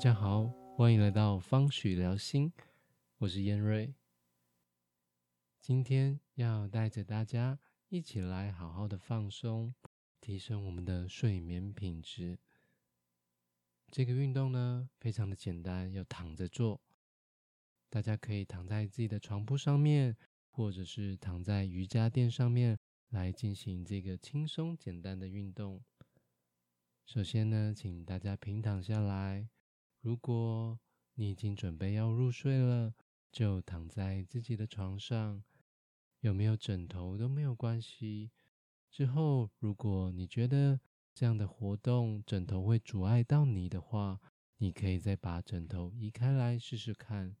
大家好，欢迎来到方许聊心，我是燕瑞。今天要带着大家一起来好好的放松，提升我们的睡眠品质。这个运动呢，非常的简单，要躺着做。大家可以躺在自己的床铺上面，或者是躺在瑜伽垫上面来进行这个轻松简单的运动。首先呢，请大家平躺下来。如果你已经准备要入睡了，就躺在自己的床上，有没有枕头都没有关系。之后，如果你觉得这样的活动枕头会阻碍到你的话，你可以再把枕头移开来试试看。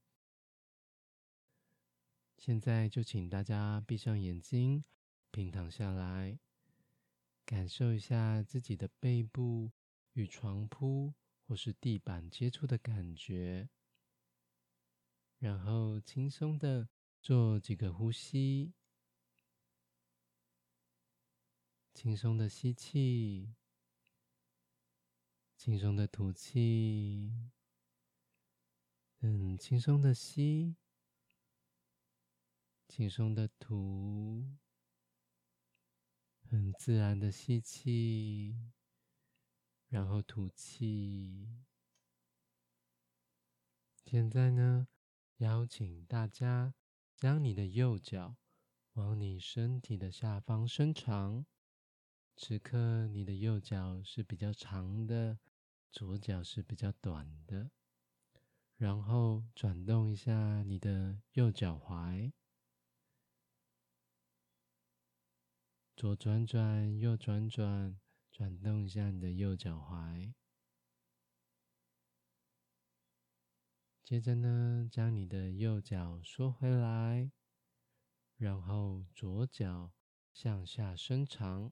现在就请大家闭上眼睛，平躺下来。感受一下自己的背部与床铺或是地板接触的感觉，然后轻松的做几个呼吸，轻松的吸气，轻松的吐气，嗯，轻松的吸，轻松的吐。很自然的吸气，然后吐气。现在呢，邀请大家将你的右脚往你身体的下方伸长。此刻你的右脚是比较长的，左脚是比较短的。然后转动一下你的右脚踝。左转转，右转转，转动一下你的右脚踝。接着呢，将你的右脚缩回来，然后左脚向下伸长。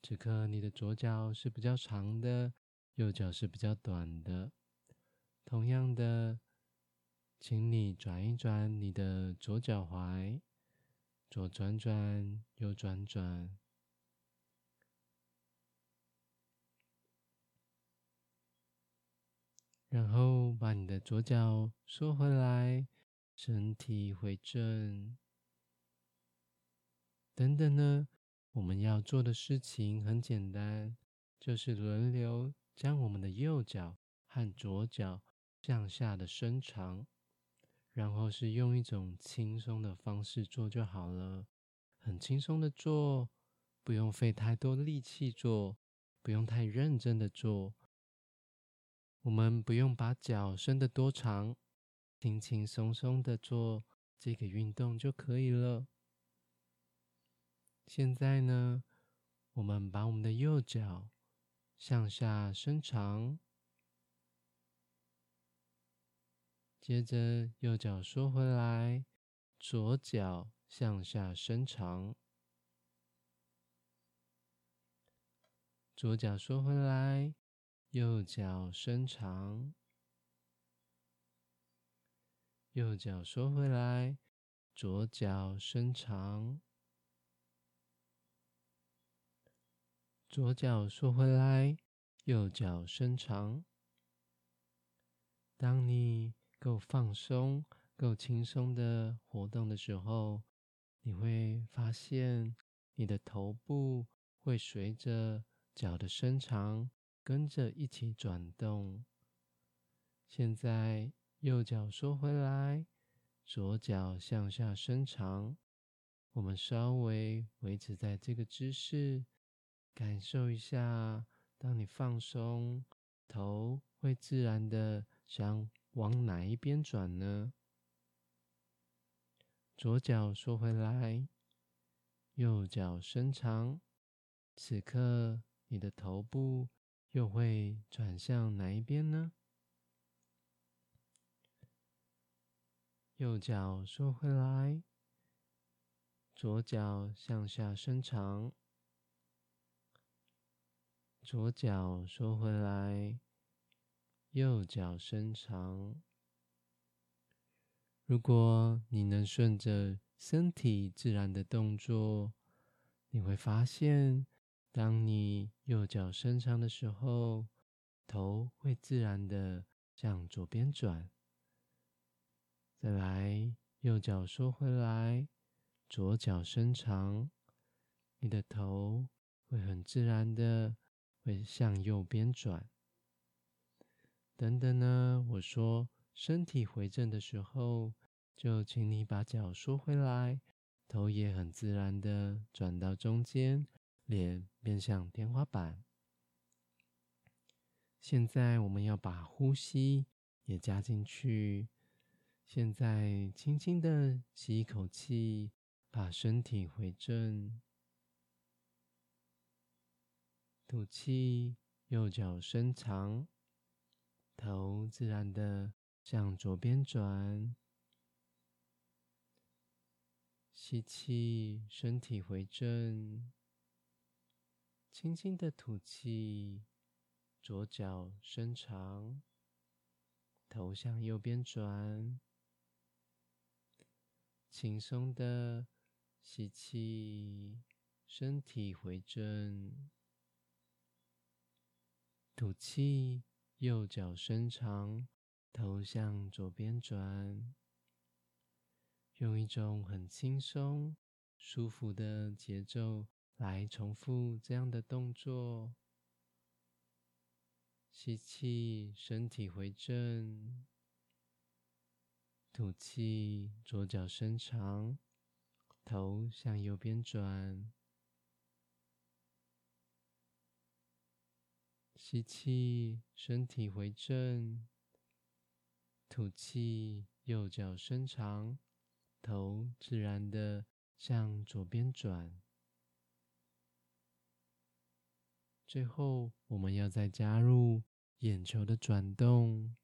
此刻你的左脚是比较长的，右脚是比较短的。同样的，请你转一转你的左脚踝。左转转，右转转，然后把你的左脚收回来，身体回正。等等呢，我们要做的事情很简单，就是轮流将我们的右脚和左脚向下的伸长。然后是用一种轻松的方式做就好了，很轻松的做，不用费太多力气做，不用太认真的做。我们不用把脚伸得多长，轻轻松松的做这个运动就可以了。现在呢，我们把我们的右脚向下伸长。接着右脚缩回来，左脚向下伸长，左脚缩回来，右脚伸长，右脚收回来，左脚伸长，左脚收回来，右脚伸长。当你够放松、够轻松的活动的时候，你会发现你的头部会随着脚的伸长跟着一起转动。现在右脚收回来，左脚向下伸长，我们稍微维持在这个姿势，感受一下，当你放松，头会自然的想。往哪一边转呢？左脚缩回来，右脚伸长。此刻你的头部又会转向哪一边呢？右脚收回来，左脚向下伸长，左脚收回来。右脚伸长。如果你能顺着身体自然的动作，你会发现，当你右脚伸长的时候，头会自然的向左边转。再来，右脚收回来，左脚伸长，你的头会很自然的会向右边转。等等呢，我说身体回正的时候，就请你把脚收回来，头也很自然的转到中间，脸面向天花板。现在我们要把呼吸也加进去。现在轻轻的吸一口气，把身体回正，吐气，右脚伸长。头自然的向左边转，吸气，身体回正，轻轻的吐气，左脚伸长，头向右边转，轻松的吸气，身体回正，吐气。右脚伸长，头向左边转，用一种很轻松、舒服的节奏来重复这样的动作。吸气，身体回正；吐气，左脚伸长，头向右边转。吸气，身体回正；吐气，右脚伸长，头自然的向左边转。最后，我们要再加入眼球的转动。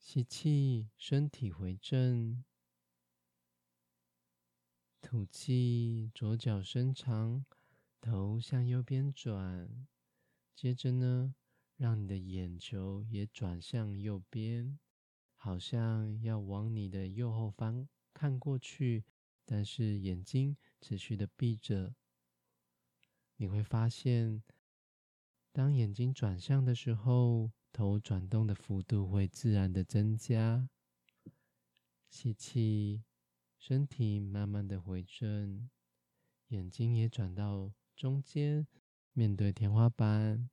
吸气，身体回正；吐气，左脚伸长。头向右边转，接着呢，让你的眼球也转向右边，好像要往你的右后方看过去，但是眼睛持续的闭着。你会发现，当眼睛转向的时候，头转动的幅度会自然的增加。吸气，身体慢慢的回正，眼睛也转到。中间面对天花板，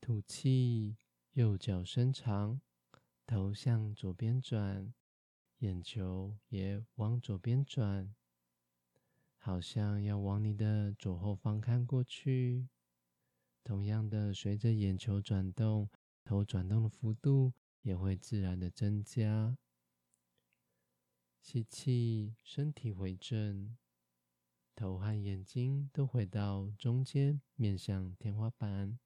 吐气，右脚伸长，头向左边转，眼球也往左边转，好像要往你的左后方看过去。同样的，随着眼球转动，头转动的幅度也会自然的增加。吸气，身体回正。头和眼睛都回到中间，面向天花板。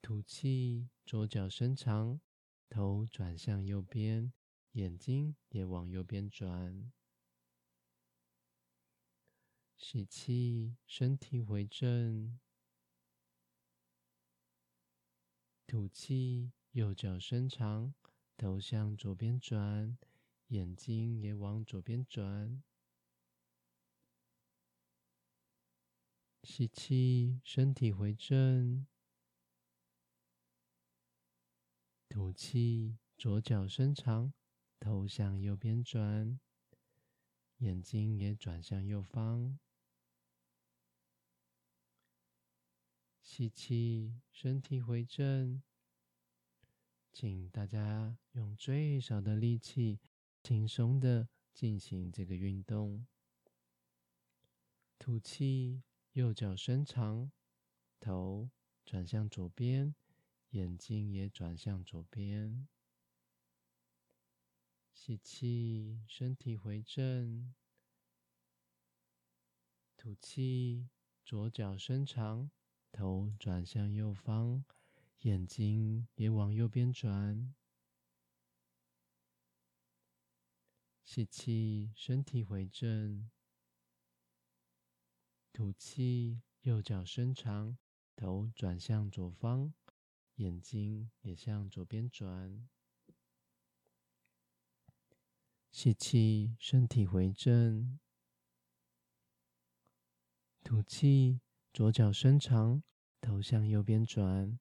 吐气，左脚伸长，头转向右边，眼睛也往右边转。吸气，身体回正。吐气，右脚伸长，头向左边转，眼睛也往左边转。吸气，身体回正；吐气，左脚伸长，头向右边转，眼睛也转向右方。吸气，身体回正，请大家用最少的力气，轻松的进行这个运动。吐气。右脚伸长，头转向左边，眼睛也转向左边。吸气，身体回正。吐气，左脚伸长，头转向右方，眼睛也往右边转。吸气，身体回正。吐气，右脚伸长，头转向左方，眼睛也向左边转。吸气，身体回正。吐气，左脚伸长，头向右边转，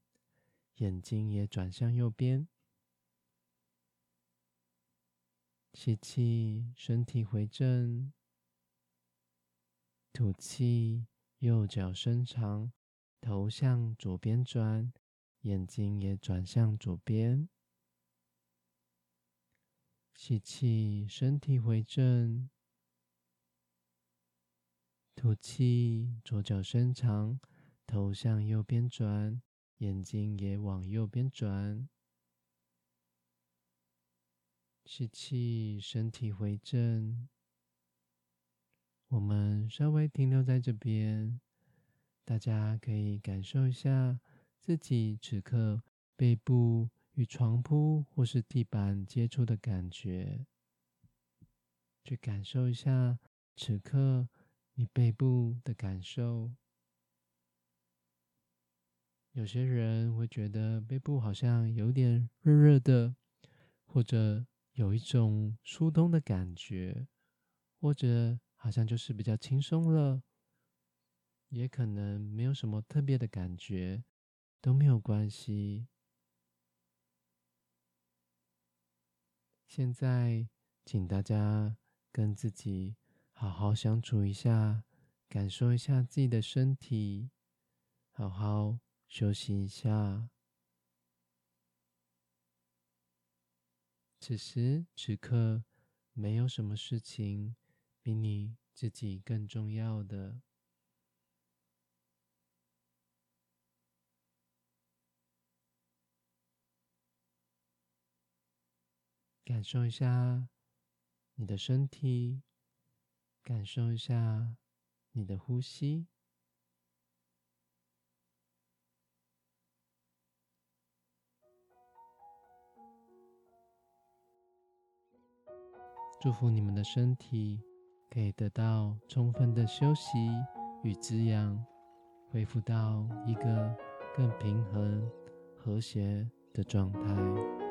眼睛也转向右边。吸气，身体回正。吐气，右脚伸长，头向左边转，眼睛也转向左边。吸气，身体回正。吐气，左脚伸长，头向右边转，眼睛也往右边转。吸气，身体回正。我们稍微停留在这边，大家可以感受一下自己此刻背部与床铺或是地板接触的感觉，去感受一下此刻你背部的感受。有些人会觉得背部好像有点热热的，或者。有一种疏通的感觉，或者好像就是比较轻松了，也可能没有什么特别的感觉，都没有关系。现在，请大家跟自己好好相处一下，感受一下自己的身体，好好休息一下。此时此刻，没有什么事情比你自己更重要的。感受一下你的身体，感受一下你的呼吸。祝福你们的身体可以得到充分的休息与滋养，恢复到一个更平衡、和谐的状态。